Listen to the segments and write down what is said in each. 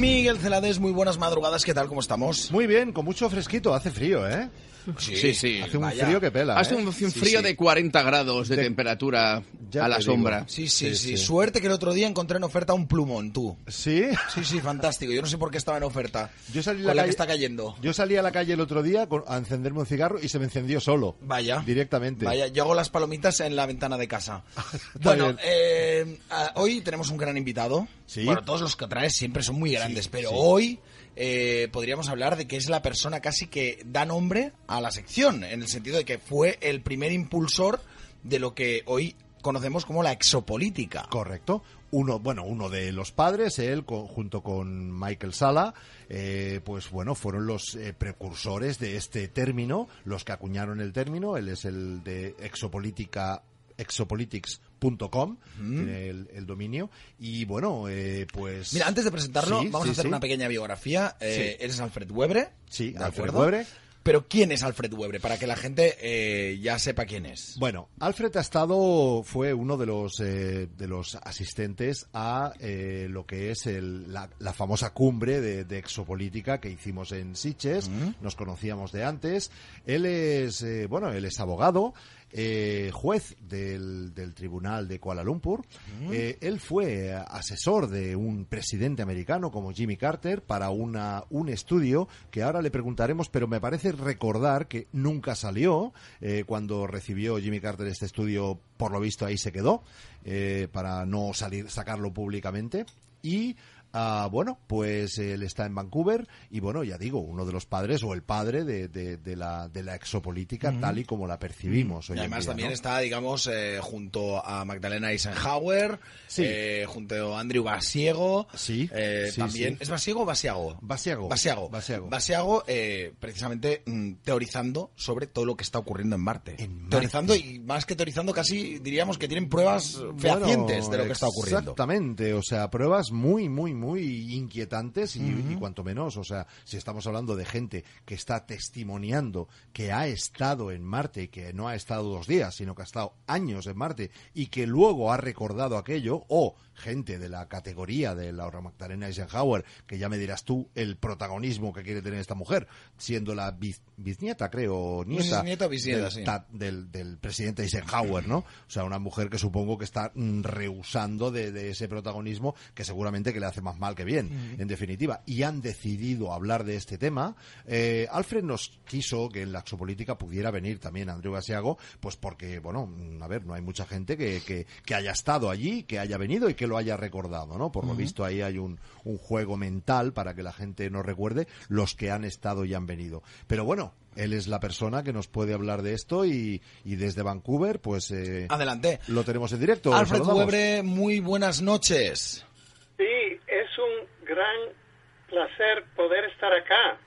Miguel Celades, muy buenas madrugadas, ¿qué tal? ¿Cómo estamos? Muy bien, con mucho fresquito, hace frío, ¿eh? Sí, sí. Hace un vaya. frío que pela. Hace ¿eh? un, Sí, frío sí. de 40 grados de, De- temperatura Ya a la sombra. Sí, sí, Sí. Suerte que el otro día encontré en oferta un plumón, tú. Sí. Sí, sí, fantástico. Yo no sé por qué estaba en oferta. Yo salí, a la la calle- que está cayendo. Yo salí a la calle el otro día a encenderme un cigarro y se me encendió solo. Vaya. Directamente. Vaya, yo hago las palomitas en la ventana de casa. Bueno, eh, ah, hoy tenemos un gran invitado. Sí. Bueno, todos los que traes siempre son muy grandes, pero hoy eh, podríamos hablar de que es la persona casi que da nombre a la sección, en el sentido de que fue el primer impulsor de lo que hoy conocemos como la exopolítica. Correcto. Uno, bueno, uno de los padres, él, junto con Michael Sala, eh, pues bueno, fueron los eh, precursores de este término, los que acuñaron el término. Él es el de exopolítica exopolitics.com, tiene el, el dominio. Y bueno, eh, pues... Mira, antes de presentarlo, Sí, vamos sí, a hacer sí. una pequeña biografía. Eh. Eres Alfred Webre. Sí, ¿de Alfred acuerdo? Webre. Pero ¿quién es Alfred Webre? Para que la gente eh, ya sepa quién es. Bueno, Alfred ha estado, fue uno de los, eh, de los asistentes a eh, lo que es el- la, la famosa cumbre de, de exopolítica que hicimos en Siches. Nos conocíamos de antes. Él es, bueno, él es abogado. Eh, juez del, del tribunal de Kuala Lumpur. Eh, él fue asesor de un presidente americano como Jimmy Carter para una, un estudio que ahora le preguntaremos, pero me parece recordar que nunca salió. eh, cuando recibió Jimmy Carter este estudio, por lo visto ahí se quedó, eh, para no salir, sacarlo públicamente. Y ah, bueno, pues él está en Vancouver y bueno, ya digo, uno de los padres o el padre de, de- de la, de la exopolítica tal y como la percibimos. Y en además día, también ¿no? está, digamos, eh, junto a Magdalena Eisenhower, Sí. eh, junto a Andrew Basiego. Sí, eh, sí, también. sí. ¿Es Basiego o Basiago? Basiago. Basiago. Basiago. Basiago, eh, precisamente mm, teorizando sobre todo lo que está ocurriendo en Marte. En Marte. Teorizando y más que teorizando, casi diríamos que tienen pruebas fehacientes Bueno, de lo que está ocurriendo. Exactamente, o sea, pruebas muy, muy, muy inquietantes y, y cuanto menos, o sea, si estamos hablando de gente que está testimoniando que ha estado en Marte y que no ha estado dos días, sino que ha estado años en Marte y que luego ha recordado aquello, o gente de la categoría de Laura Magdalena Eisenhower, que ya me dirás tú el protagonismo que quiere tener esta mujer, siendo la biz- bisnieta, creo, nieta, bisnieta, del sí. ta- del, del presidente Eisenhower, ¿no? O sea, una mujer que supongo que está mm, rehusando de, de ese protagonismo que seguramente que le hace más mal que bien, en definitiva. Y han decidido hablar de este tema. Eh, Alfred nos quiso que en la exopolítica pudiera venir también Andrew Basiago, pues porque, bueno, mm, a ver, no hay mucha gente que, que, que haya estado allí, que haya venido y que lo haya recordado, ¿no? Por lo visto ahí hay un, un juego mental para que la gente no recuerde los que han estado y han venido. Pero bueno, él es la persona que nos puede hablar de esto y, y desde Vancouver, pues eh, Adelante. lo tenemos en directo. Alfred. Webre, muy buenas noches. Sí, es un gran placer poder estar acá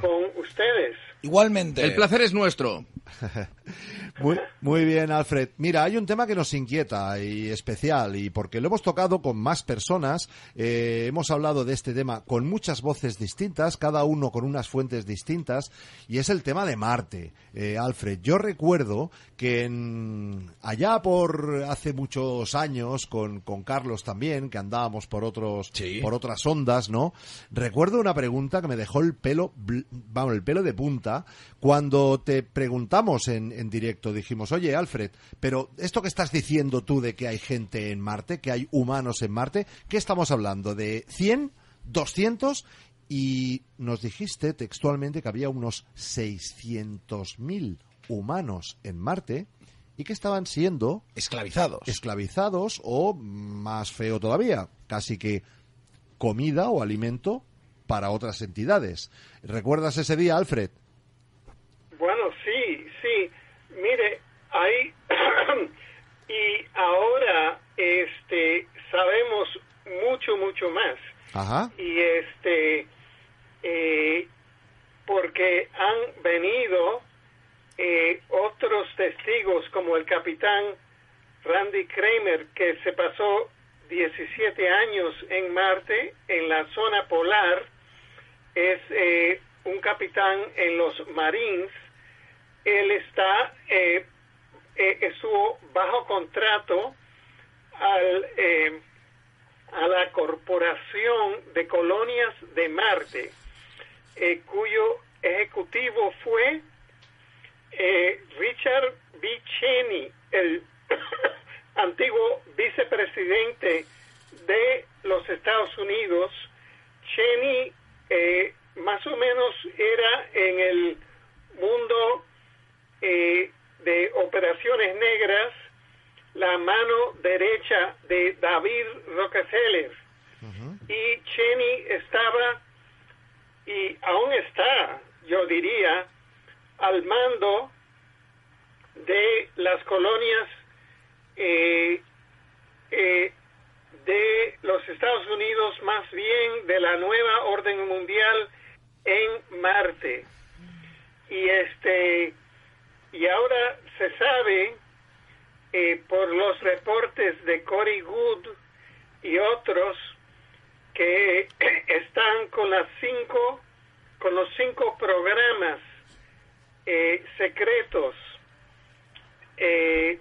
con ustedes. Igualmente. El placer es nuestro. Muy, bien, Alfred. Mira, hay un tema que nos inquieta y especial, y porque lo hemos tocado con más personas, eh, hemos hablado de este tema con muchas voces distintas, cada uno con unas fuentes distintas, y es el tema de Marte. Eh, Alfred, yo recuerdo que en- allá por hace muchos años, con, con Carlos también, que andábamos por otros, Sí. por otras ondas, ¿no? Recuerdo una pregunta que me dejó el pelo, vamos, el pelo de punta, cuando te preguntamos en, en directo, dijimos, oye, Alfred, pero esto que estás diciendo tú de que hay gente en Marte, que hay humanos en Marte, ¿qué estamos hablando? ¿De 100? ¿200? Y nos dijiste textualmente que había unos 600.000 humanos en Marte y que estaban siendo Esclavizados. esclavizados o, más feo todavía, casi que comida o alimento para otras entidades. ¿Recuerdas ese día, Alfred? Bueno, sí, sí. Mire, hay y ahora este sabemos mucho mucho más Ajá. y este eh, porque han venido eh, otros testigos como el capitán Randy Kramer que se pasó 17 años en Marte en la zona polar es eh, un capitán en los Marines. Él está eh, eh, estuvo bajo contrato al eh, a la Corporación de Colonias de Marte, eh, cuyo ejecutivo fue eh, Richard B. Cheney, el antiguo vicepresidente de los Estados Unidos. Cheney eh, más o menos era en el mundo eh, de operaciones negras la mano derecha de David Rockefeller. Y Cheney estaba, diría, al mando de las colonias eh, eh, de los Estados Unidos, más bien de la nueva orden mundial en Marte. Y este y ahora se sabe eh, por los reportes de Cory Good y otros que están con las cinco con los cinco programas eh, secretos eh,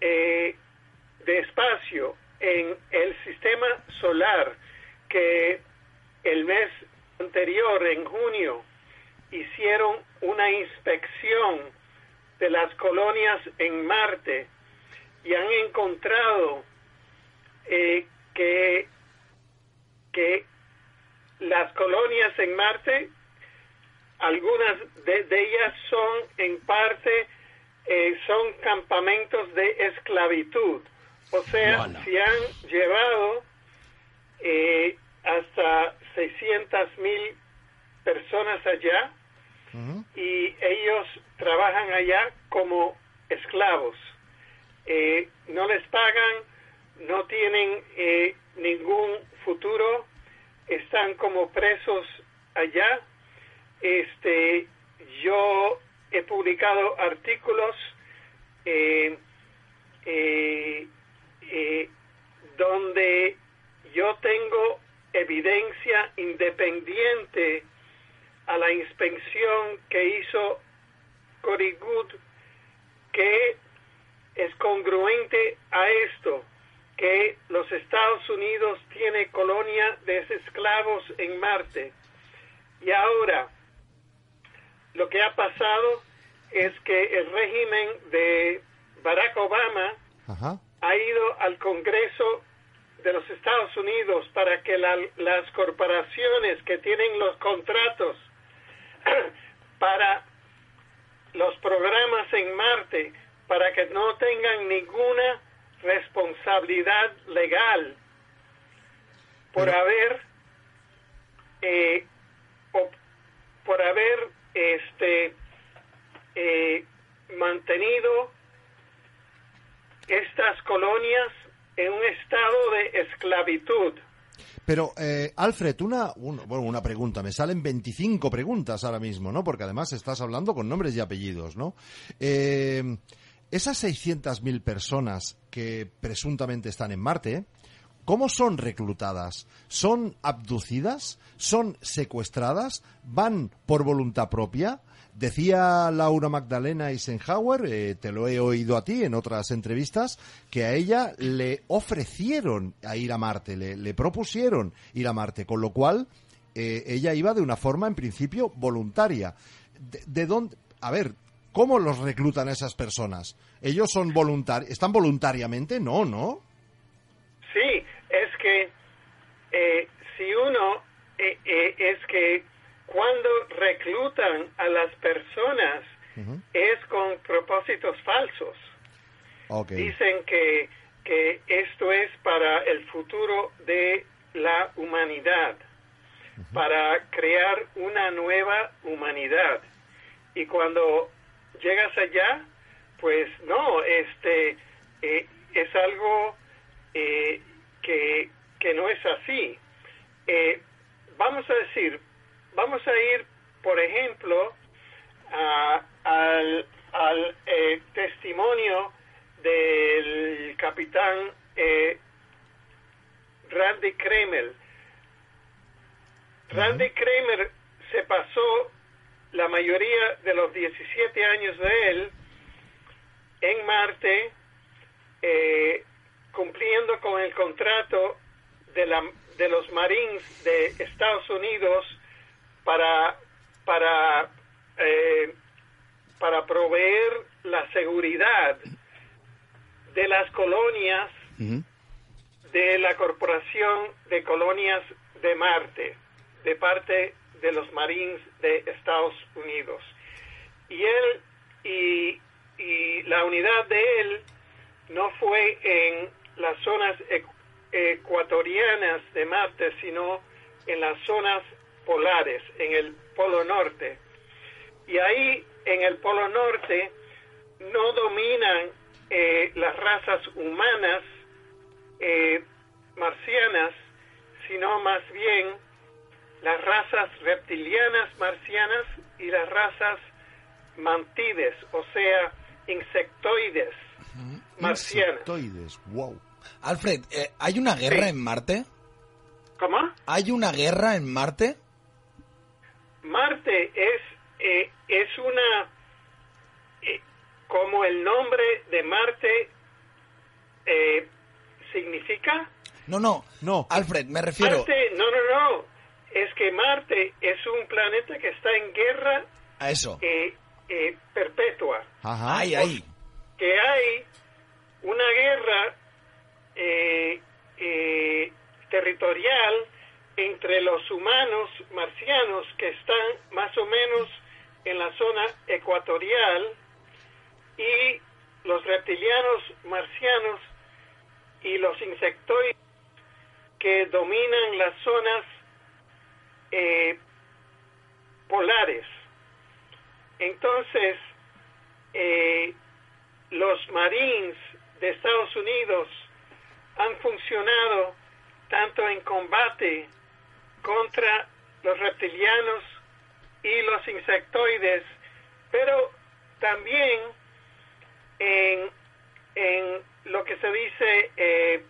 de espacio en el sistema solar que el mes anterior en junio hicieron una inspección de las colonias en Marte y han encontrado eh, que las colonias en Marte, algunas de, ellas son en parte, eh, son campamentos de esclavitud. O sea, se han llevado eh, hasta 600 mil personas allá y ellos trabajan allá como esclavos. Eh, no les pagan, no tienen eh, ningún futuro, están como presos allá. Este, yo he publicado artículos eh, donde yo tengo evidencia independiente a la inspección que hizo Cory Good que es congruente a esto, que los Estados Unidos tiene colonia de esclavos en Marte. Y ahora, lo que ha pasado es que el régimen de Barack Obama ha ido al Congreso de los Estados Unidos para que las corporaciones que tienen los contratos para los programas en Marte para que no tengan ninguna responsabilidad legal por haber eh, por haber este eh, mantenido estas colonias en un estado de esclavitud pero, eh, Alfred, una, bueno, una pregunta. Me salen 25 preguntas ahora mismo, ¿no? Porque además estás hablando con nombres y apellidos, ¿no? Eh, esas 600.000 personas que presuntamente están en Marte, ¿cómo son reclutadas? ¿Son abducidas? ¿Son secuestradas? ¿Van por voluntad propia? Decía Laura Magdalena Eisenhower, eh, te lo he oído a ti en otras entrevistas, que a ella le ofrecieron a ir a Marte, le, propusieron ir a Marte, con lo cual eh, ella iba de una forma, en principio, voluntaria. De, dónde? A ver, ¿cómo los reclutan a esas personas? ¿Ellos son voluntarios? ¿Están voluntariamente? No, ¿no? Sí, es que eh, si uno es que cuando reclutan a las personas es con propósitos falsos. Dicen que, que esto es para el futuro de la humanidad, para crear una nueva humanidad. Y cuando llegas allá, pues no, este eh, es algo eh, que, que no es así. Eh, vamos a decir, vamos a ir, por ejemplo, al, eh, testimonio del capitán eh, Randy Kramer. Randy Kramer se pasó la mayoría de los 17 años de él en Marte, eh, cumpliendo con el contrato de, la, de los Marines de Estados Unidos para, para, eh, para proveer la seguridad de las colonias de la Corporación de Colonias de Marte, de parte de los Marines de Estados Unidos. Y él y, y la unidad de él no fue en las zonas ecu- ecuatorianas de Marte, sino en las zonas polares, en el Polo Norte. Y ahí, en el Polo Norte, no dominan eh, las razas humanas eh, marcianas, sino más bien las razas reptilianas marcianas y las razas mantides, o sea, insectoides marcianas. Insectoides, wow. Alfred, eh, ¿hay una guerra Sí. en Marte? ¿Cómo? ¿Hay una guerra en Marte? Marte es, eh, es una, eh, como el nombre de Marte eh, significa. No, no. No. Alfred, me refiero. Marte, no, no, no. Es que Marte es un planeta que está en guerra A eso. eh, eh, perpetua. Ajá. Ahí. Que hay una guerra eh, eh, territorial entre los humanos marcianos que están más o menos en la zona ecuatorial y los reptilianos marcianos y los insectoides que dominan las zonas eh, polares. Entonces, eh, los Marines de Estados Unidos han funcionado tanto en combate contra los reptilianos y los insectoides, pero también en, en lo que se dice eh,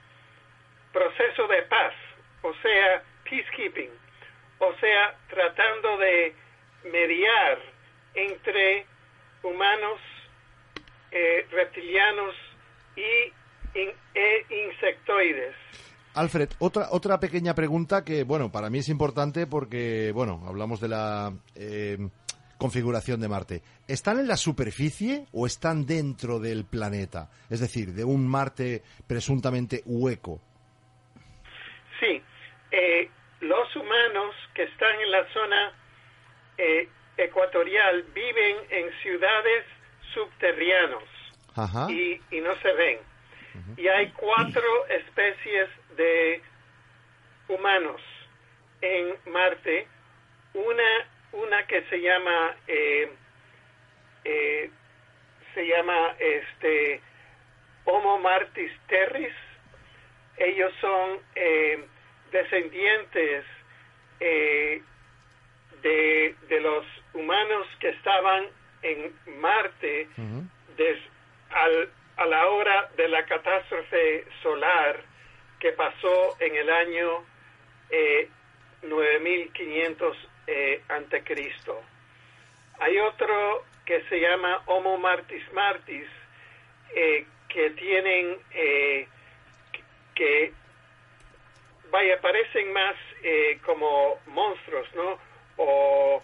proceso de paz, o sea, peacekeeping, o sea, tratando de mediar entre humanos, eh, reptilianos y in- e insectoides. Alfred, otra, otra pequeña pregunta que, bueno, para mí es importante porque, bueno, hablamos de la eh, configuración de Marte. ¿Están en la superficie o están dentro del planeta? Es decir, de un Marte presuntamente hueco. Sí, eh, los humanos que están en la zona eh, ecuatorial viven en ciudades subterráneas y, y no se ven. Y hay cuatro especies de humanos en Marte. Una, una que se llama eh, eh, se llama este Homo martis terris. Ellos son eh, descendientes eh, de, de los humanos que estaban en Marte des- al- a la hora de la catástrofe solar que pasó en el año eh, 9500 eh, ante Cristo. Hay otro que se llama Homo martis martis eh, que tienen eh, que vaya parecen más eh, como monstruos, ¿no? O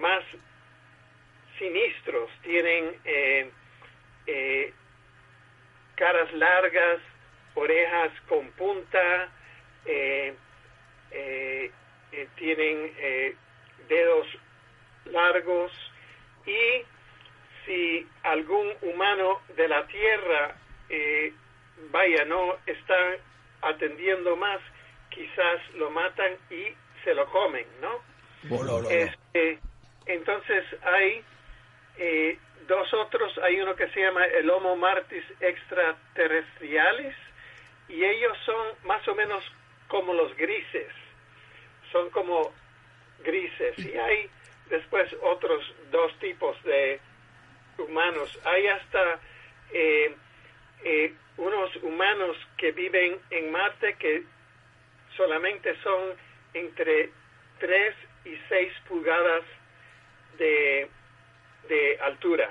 más sinistros, tienen eh, eh, caras largas, orejas con punta, eh, eh, eh, tienen dedos largos y si algún humano de la Tierra, vaya, no está atendiendo más, quizás lo matan y se lo comen, ¿no? Este, entonces hay eh, dos otros, hay uno que se llama el Homo martis extraterrestriales y ellos son más o menos como los grises, son como grises y hay después otros dos tipos de humanos, hay hasta eh, eh, unos humanos que viven en Marte que solamente son entre 3 y 6 pulgadas de, de altura.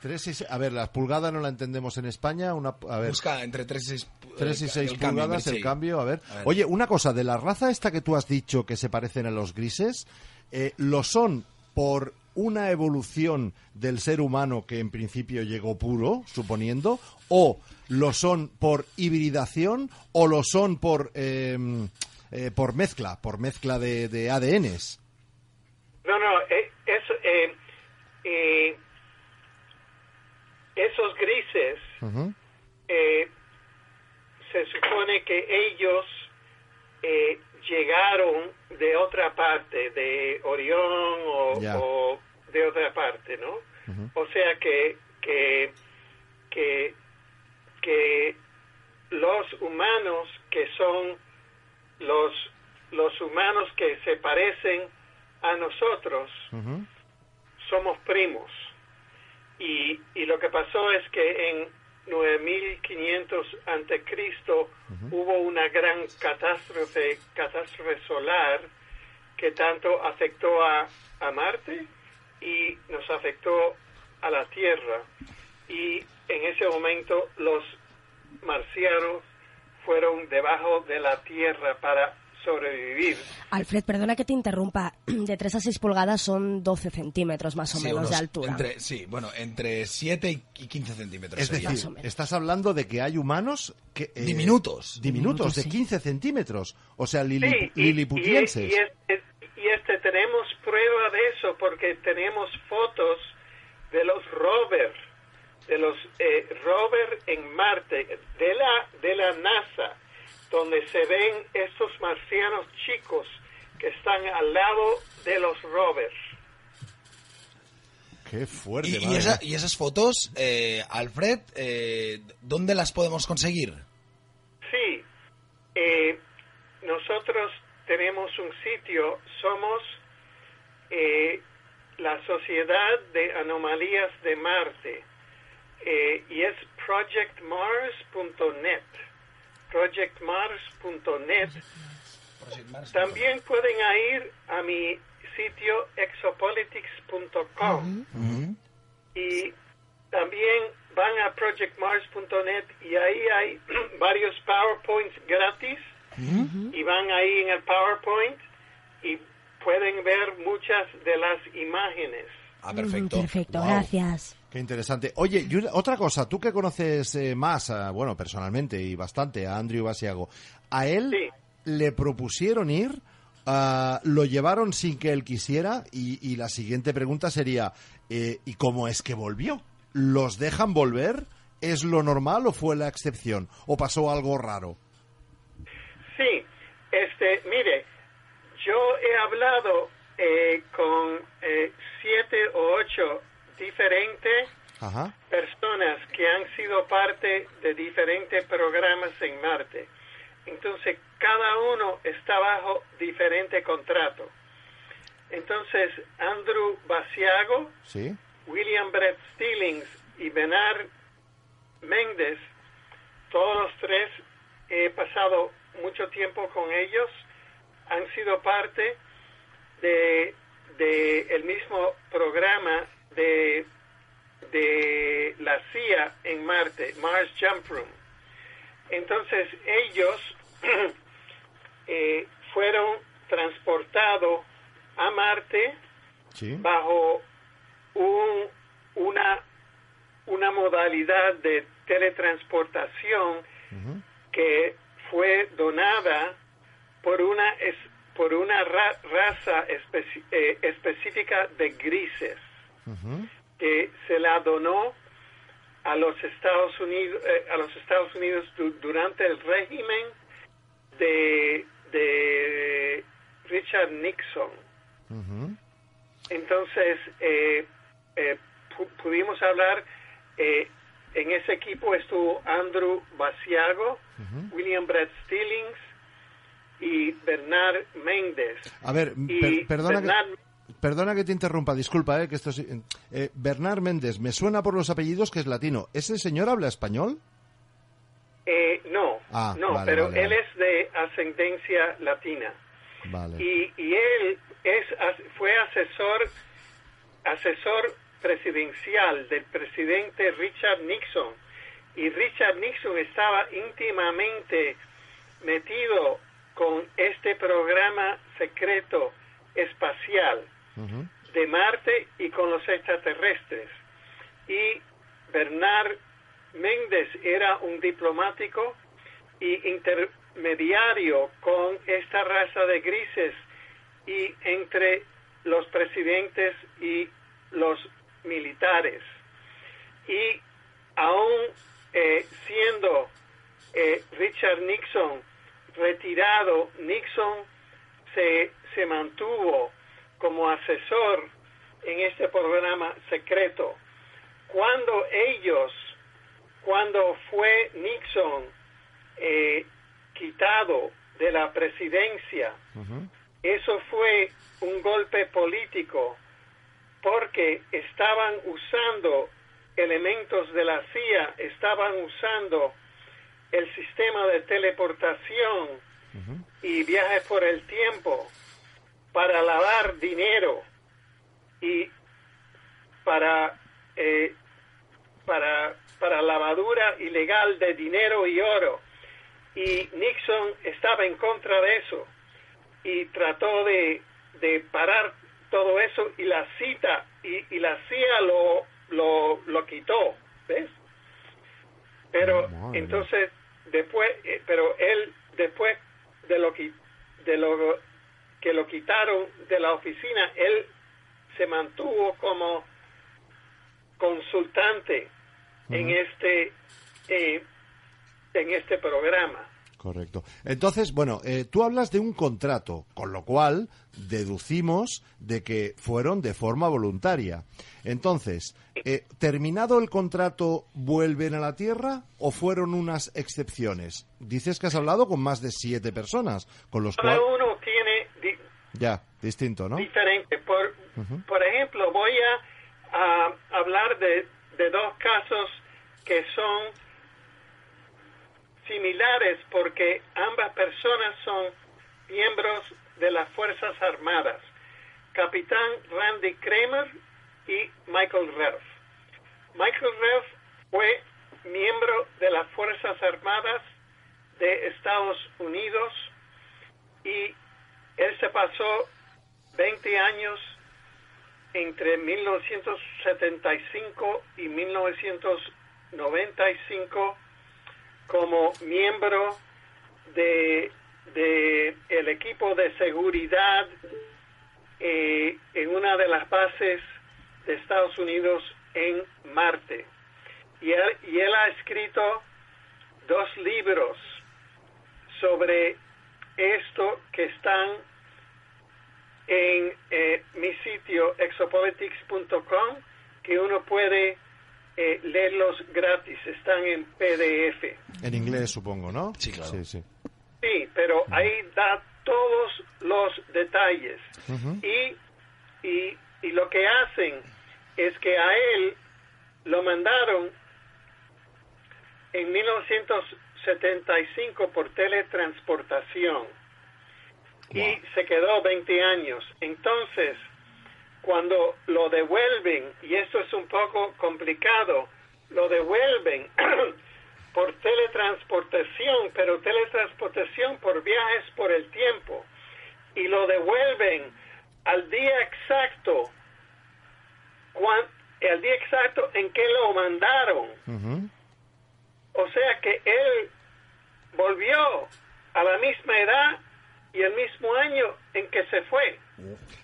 Tres y se- a ver, las pulgadas no la entendemos en España. Una, a ver, Busca entre 3 y 6 tres y seis pulgadas el cambio. A ver. Oye, una cosa, de la raza esta que tú has dicho que se parecen a los grises, eh, ¿lo son por una evolución del ser humano que en principio llegó puro, suponiendo, o lo son por hibridación, o lo son por, eh, eh, por mezcla, por mezcla de, de ADNs? No, no, eh, eso, eh, eh, esos grises eh, se supone que ellos eh, llegaron de otra parte, de Orión o de otra parte, ¿no? O sea que, que, que, que los humanos que son los, los humanos que se parecen a nosotros somos primos. Y, y lo que pasó es que en 9500 ante Cristo hubo una gran catástrofe, catástrofe solar que tanto afectó a, a Marte y nos afectó a la Tierra. Y en ese momento los marcianos fueron debajo de la Tierra para sobrevivir. Alfred, perdona que te interrumpa. De 3 a 6 pulgadas son 12 centímetros más o Sí, menos unos de altura. Entre, sí, bueno, entre 7 y 15 centímetros. Es sería. Decir, estás hablando de que hay humanos que... eh, Diminutos. Diminutos, de sí. 15 centímetros. O sea, lili- Sí, y- liliputienses. Y, y este, y este tenemos prueba de eso porque tenemos fotos de los rovers, de los eh, rovers en Marte, de la, de la NASA, donde se ven estos marcianos chicos que están al lado de los rovers. Qué fuerte, Y, y madre. esa- y esas fotos, eh, Alfred, eh, ¿dónde las podemos conseguir? Sí, eh, nosotros tenemos un sitio, somos eh, la Sociedad de Anomalías de Marte eh, y es projectmars.net. Projectmars.net. También pueden ir a mi sitio exopolitics.com y también van a projectmars.net y ahí hay varios PowerPoints gratis y van ahí en el PowerPoint y pueden ver muchas de las imágenes. Ah, perfecto. Perfecto, Wow. gracias. Qué interesante. Oye, y una- otra cosa, tú que conoces eh, más, a- bueno, personalmente y bastante, a Andrew Basiago, ¿a él Sí. le propusieron ir? ah, ¿Lo llevaron sin que él quisiera? Y, y la siguiente pregunta sería, eh, ¿y cómo es que volvió? ¿Los dejan volver? ¿Es lo normal o fue la excepción? ¿O pasó algo raro? Sí, este, mire, yo he hablado eh, con eh, siete o ocho diferentes Ajá. personas que han sido parte de diferentes programas en Marte. Entonces, cada uno está bajo diferente contrato. Entonces, Andrew Basiago, ¿Sí? William Brett Stillings y Bernard Méndez, todos los tres he pasado mucho tiempo con ellos, han sido parte de, de el mismo programa de, de la CIA en Marte, Mars Jump Room. Entonces ellos eh, fueron transportados a Marte ¿Sí? bajo un, una, una modalidad de teletransportación que fue donada por una es, por una ra- raza eh, específica de grises Ujú. que se la donó a los Estados Unidos eh, a los Estados Unidos du- durante el régimen de, de Richard Nixon entonces, eh, eh, pu- pudimos hablar, eh, en ese equipo estuvo Andrew Basiago, William Brett Stillings y Bernard Méndez. A ver, per- perdona, Bernard- que, perdona que te interrumpa, disculpa, eh, que esto es- eh, Bernard Méndez, me suena por los apellidos que es latino. ¿Ese señor habla español? eh, no, Ah, no, vale, pero vale, él vale. es de ascendencia latina. Vale. y, y él es fue asesor asesor presidencial del presidente Richard Nixon. Y Richard Nixon estaba íntimamente metido con este programa secreto espacial de Marte y con los extraterrestres. Y Bernard Méndez era un diplomático y intermediario con esta raza de grises y entre los presidentes y los militares. Y aún eh, siendo eh, Richard Nixon retirado, Nixon se, se mantuvo como asesor en este programa secreto. Cuando ellos, cuando fue Nixon eh, quitado de la presidencia, eso fue un golpe político porque estaban usando elementos de la CIA, estaban usando el sistema de teleportación y viajes por el tiempo para lavar dinero y para eh, para para lavadura ilegal de dinero y oro y Nixon estaba en contra de eso y trató de, de parar todo eso y la cita y, y la CIA lo, lo, lo quitó, ¿ves? Pero entonces después, eh, pero él después de lo que de lo que lo quitaron de la oficina, él se mantuvo como consultante en este eh, en este programa. Correcto. Entonces, bueno, eh, tú hablas de un contrato, con lo cual deducimos de que fueron de forma voluntaria. Entonces, eh, ¿terminado el contrato vuelven a la Tierra o fueron unas excepciones? Dices que has hablado con más de siete personas, con los cuales... Ya, distinto, ¿no? diferente. Por, por ejemplo, voy a, a hablar de, de dos casos que son similares porque ambas personas son miembros de las Fuerzas Armadas, Capitán Randy Kramer y Michael Reff. Michael Reff fue miembro de las Fuerzas Armadas de Estados Unidos y él se pasó 20 años entre 1975 y 1995 como miembro de, el equipo de seguridad eh, en una de las bases de Estados Unidos en Marte. Y él, y él ha escrito dos libros sobre esto que están en eh, mi sitio exopolitics.com que uno puede eh, leerlos gratis, están en PDF. En inglés, supongo, ¿no? Sí, claro. Sí, sí. Sí, pero ahí da todos los detalles. y, y, y lo que hacen es que a él lo mandaron en 1975 por teletransportación y se quedó 20 años. Entonces, cuando lo devuelven, y esto es un poco complicado, lo devuelven por teletransportación, pero teletransportación por viajes por el tiempo, y lo devuelven al día exacto, cuan, el día exacto en que lo mandaron. O sea que él volvió a la misma edad y el mismo año en que se fue.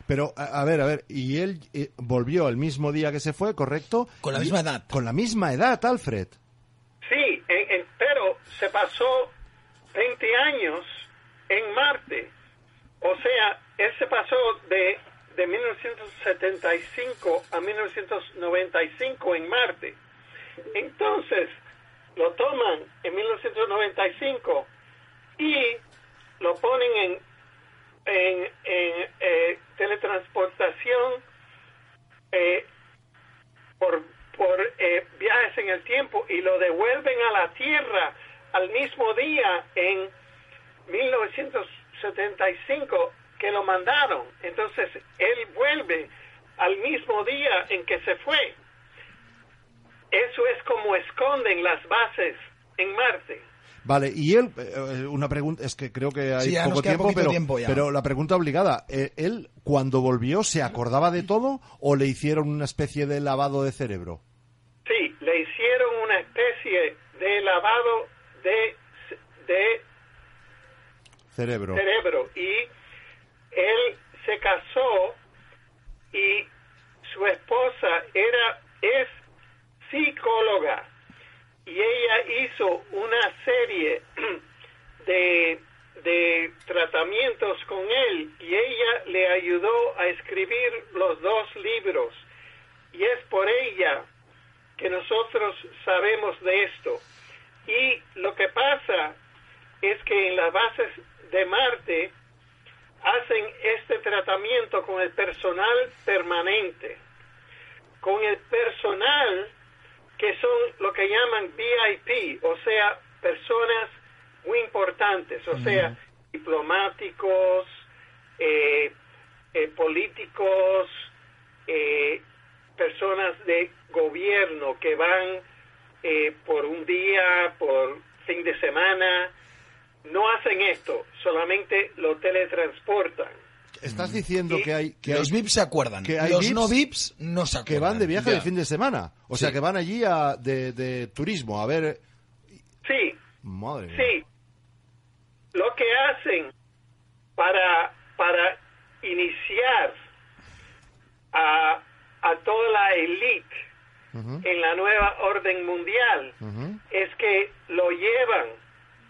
Pero, a, a ver, a ver, y él eh, volvió el mismo día que se fue, ¿correcto? Con la Y- misma edad. Con la misma edad, Alfred. Sí, en- en- pero se pasó 20 años en Marte. O sea, él se pasó de, de 1975 a 1995 en Marte. Entonces, lo toman en 1995 y lo ponen en, en, en, eh, teletransportación eh, por, por eh, viajes en el tiempo y lo devuelven a la Tierra al mismo día en 1975 que lo mandaron. Entonces él vuelve al mismo día en que se fue. Eso es como esconden las bases en Marte. Vale, y él, eh, una pregunta, es que creo que hay Sí, ya nos poco tiempo, pero, tiempo ya. pero la pregunta obligada, eh, ¿él cuando volvió se acordaba de todo o le hicieron una especie de lavado de cerebro? Sí, le hicieron una especie de lavado de, de Cerebro. cerebro y él se casó y su esposa era es psicóloga y ella hizo una serie de, de tratamientos con él y ella le ayudó a escribir los dos libros. Y es por ella que nosotros sabemos de esto. Y lo que pasa es que en las bases de Marte hacen este tratamiento con el personal permanente, con el personal que son lo que llaman VIP, o sea, personas muy importantes, o sea, diplomáticos, eh, eh, políticos, eh, personas de gobierno que van eh, por un día, por fin de semana, no hacen esto, solamente lo teletransportan. Estás diciendo que hay, que los hay- VIPs se acuerdan. que hay los VIPs no VIPs no se que acuerdan. van de viaje Ya. de fin de semana. O sea, que van allí a, de, de turismo a ver... Sí, Madre mía. sí. Lo que hacen para, para iniciar a, a toda la élite Ujú, en la nueva orden mundial es que lo llevan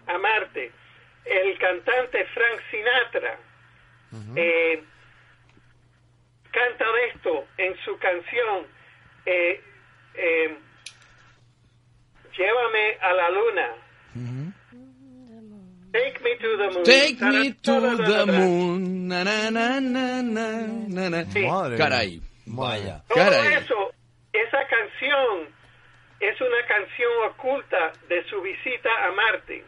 a Marte. El cantante Frank Sinatra eh, canta de esto en su canción eh, eh, Llévame a la luna. Take me to the moon. Take me to the moon. Na, na, na, na, na, na, na. Madre Caray. Vaya. Todo Caray. eso, esa canción es una canción oculta de su visita a Marte.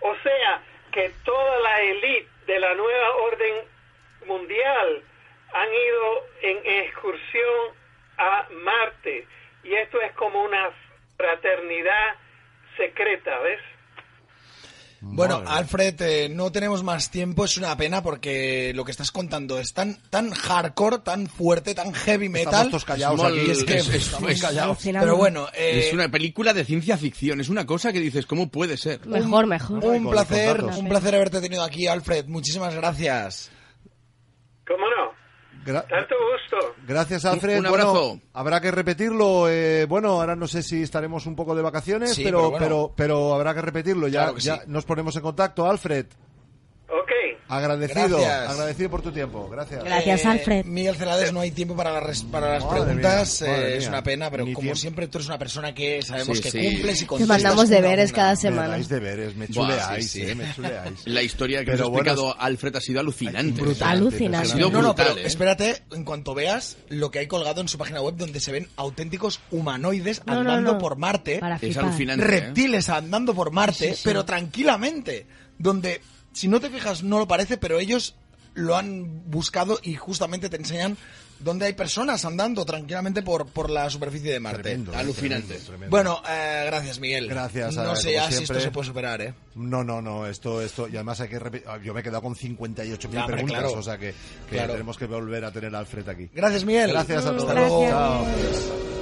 O sea, que toda la élite de la nueva orden mundial han ido en excursión a Marte. Y esto es como una fraternidad secreta, ¿ves? Bueno. Alfred, eh, no tenemos más tiempo, es una pena porque lo que estás contando es tan, tan hardcore, tan fuerte, tan heavy metal. Estamos todos callados Small- aquí. es que es- es- estamos es- callados. Pero bueno, eh, Es una película de ciencia ficción. Es una cosa que dices, ¿cómo puede ser? Mejor, mejor. un Con- placer, un placer haberte tenido aquí, Alfred. Muchísimas gracias. ¿Cómo no? Gra- Tanto gusto. Gracias, Alfred. Un abrazo. habrá que repetirlo. eh, bueno, ahora no sé si estaremos un poco de vacaciones, Sí, pero, pero bueno. pero, pero habrá que repetirlo. Ya, Claro que ya sí. nos ponemos en contacto. Alfred, Ok. agradecido. Gracias. Agradecido por tu tiempo. Gracias. Gracias, Alfred. Eh, Miguel Celades, no hay tiempo para, las res- para las Madre preguntas. mía, eh, es una pena, pero Ni como tiempo. siempre, tú eres una persona que sabemos Sí, que sí. cumples y Te contestas mandamos una a deberes una. cada Me semana. dais deberes, me Buah, chuleáis, sí, sí. eh, me chuleáis. La historia que Pero nos ha bueno, explicado Alfred ha sido alucinante. Brutal. Alucinante. Ha sido No, no, brutal, pero ¿eh? espérate, en cuanto veas lo que hay colgado en su página web, donde se ven auténticos humanoides No, no, andando no. por Marte, Para Es alucinante. ¿eh? reptiles andando por Marte, Sí, sí. pero tranquilamente, donde, si no te fijas, no lo parece, pero ellos lo han buscado y justamente te enseñan dónde hay personas andando tranquilamente por, por la superficie de Marte. Tremendo, eh, Alucinante. tremendo, tremendo. Bueno, eh, gracias Miguel. Gracias, No a- sé ya si esto se puede superar, ¿eh? No, no, no, esto, esto, y además hay que repetir, yo me he quedado con 58.000 Ya, hombre, preguntas, claro. o sea que, que Claro. tenemos que volver a tener a Alfred aquí. Gracias Miguel. Gracias a todos. Hasta luego. Chao.